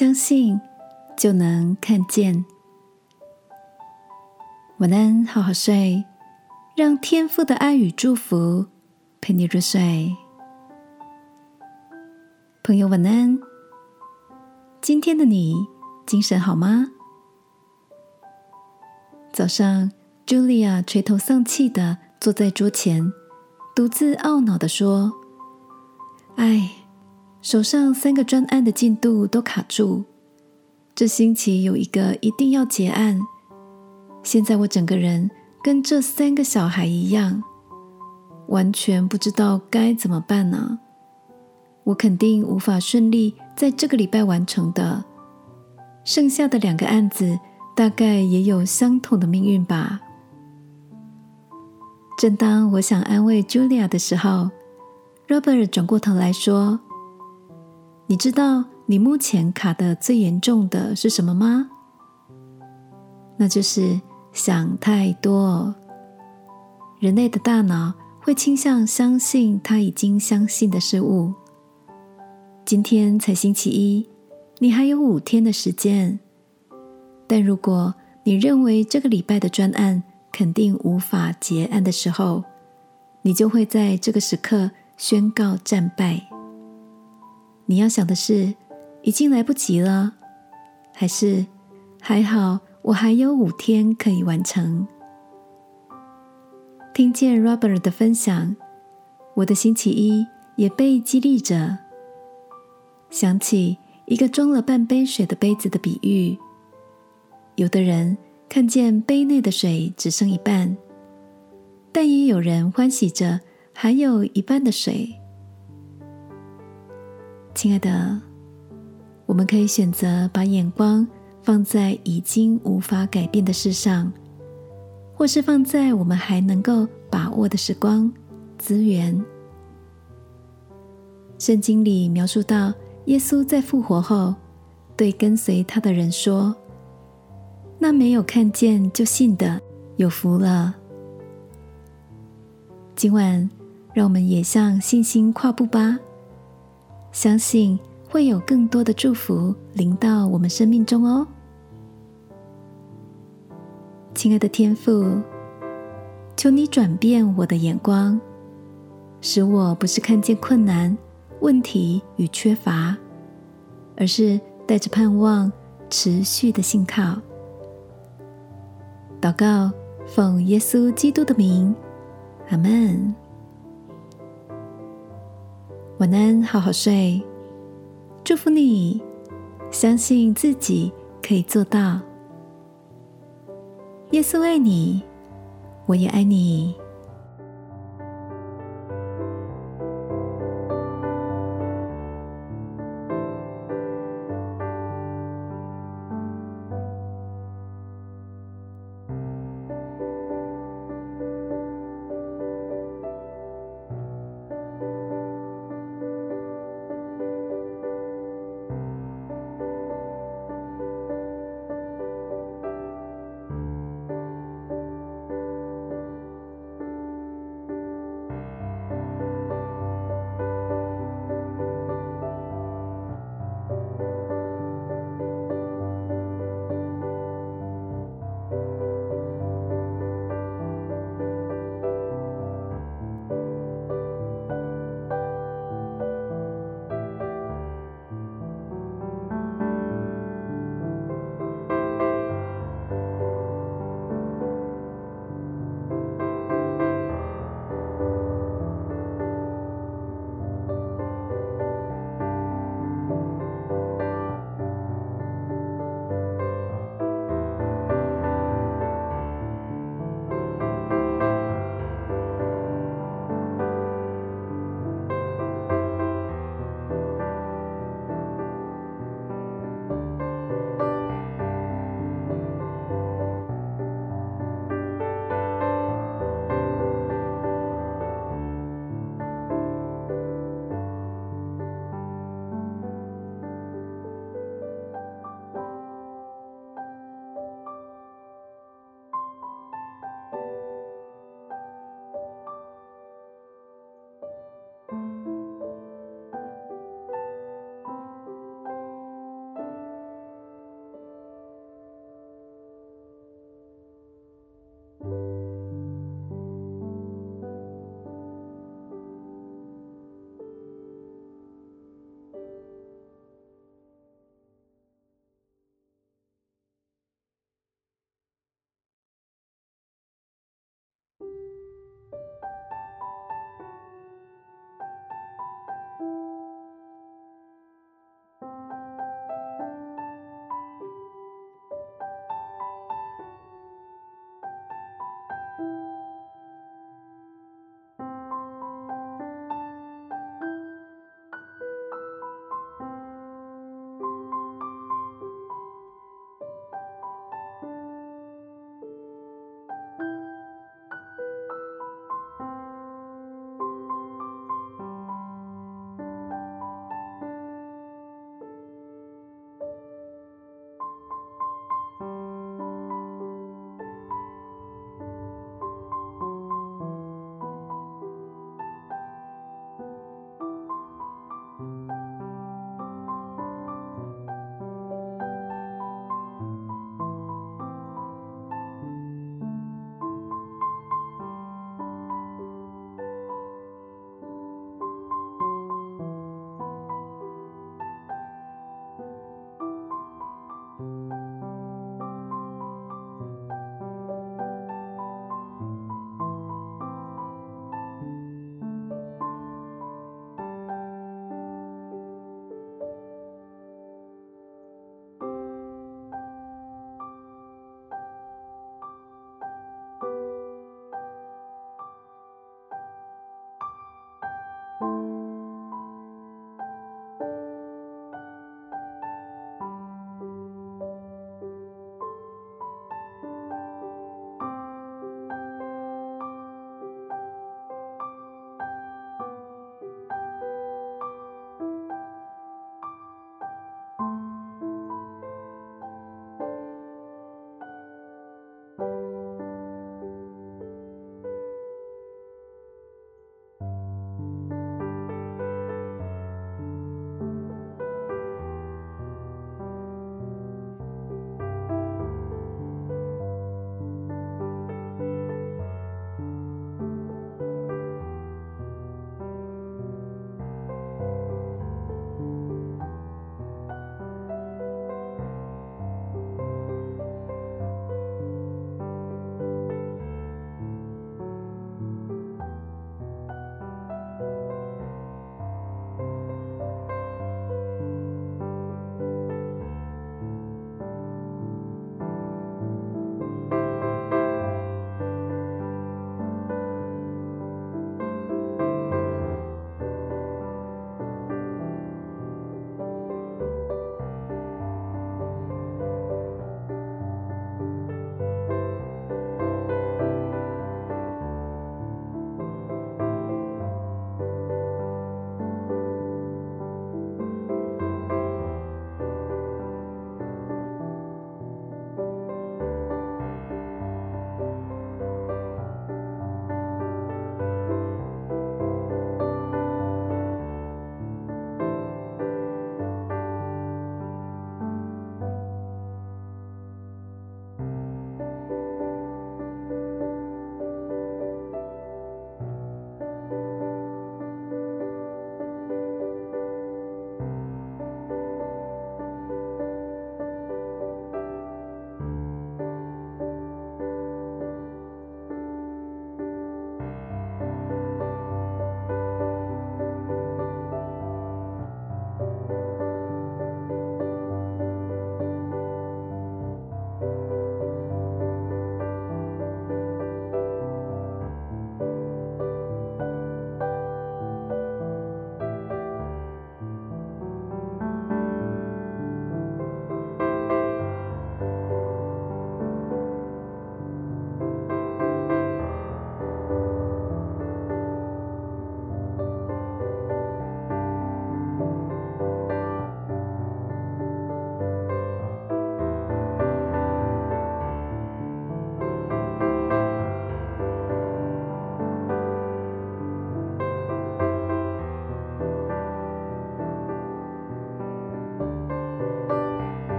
相信就能看见。晚安，好好睡，让天父的爱与祝福陪你入睡。朋友，晚安。今天的你精神好吗？早上，Julia 垂头丧气的坐在桌前，独自懊恼的说：“哎。”手上三个专案的进度都卡住，这星期有一个一定要结案。现在我整个人跟这三个小孩一样，完全不知道该怎么办呢？我肯定无法顺利在这个礼拜完成的。剩下的两个案子大概也有相同的命运吧。正当我想安慰 Julia 的时候，Robert 转过头来说。你知道你目前卡的最严重的是什么吗？那就是想太多。人类的大脑会倾向相信他已经相信的事物。今天才星期一，你还有五天的时间。但如果你认为这个礼拜的专案肯定无法结案的时候，你就会在这个时刻宣告战败。你要想的是，已经来不及了，还是还好？我还有五天可以完成。听见 Robert 的分享，我的星期一也被激励着。想起一个装了半杯水的杯子的比喻，有的人看见杯内的水只剩一半，但也有人欢喜着还有一半的水。亲爱的，我们可以选择把眼光放在已经无法改变的事上，或是放在我们还能够把握的时光资源。圣经里描述到，耶稣在复活后对跟随他的人说：“那没有看见就信的，有福了。”今晚，让我们也向信心跨步吧。相信会有更多的祝福临到我们生命中哦，亲爱的天父，求你转变我的眼光，使我不是看见困难、问题与缺乏，而是带着盼望、持续的信靠。祷告，奉耶稣基督的名，阿门。晚安，好好睡。祝福你，相信自己可以做到。耶稣爱你，我也爱你。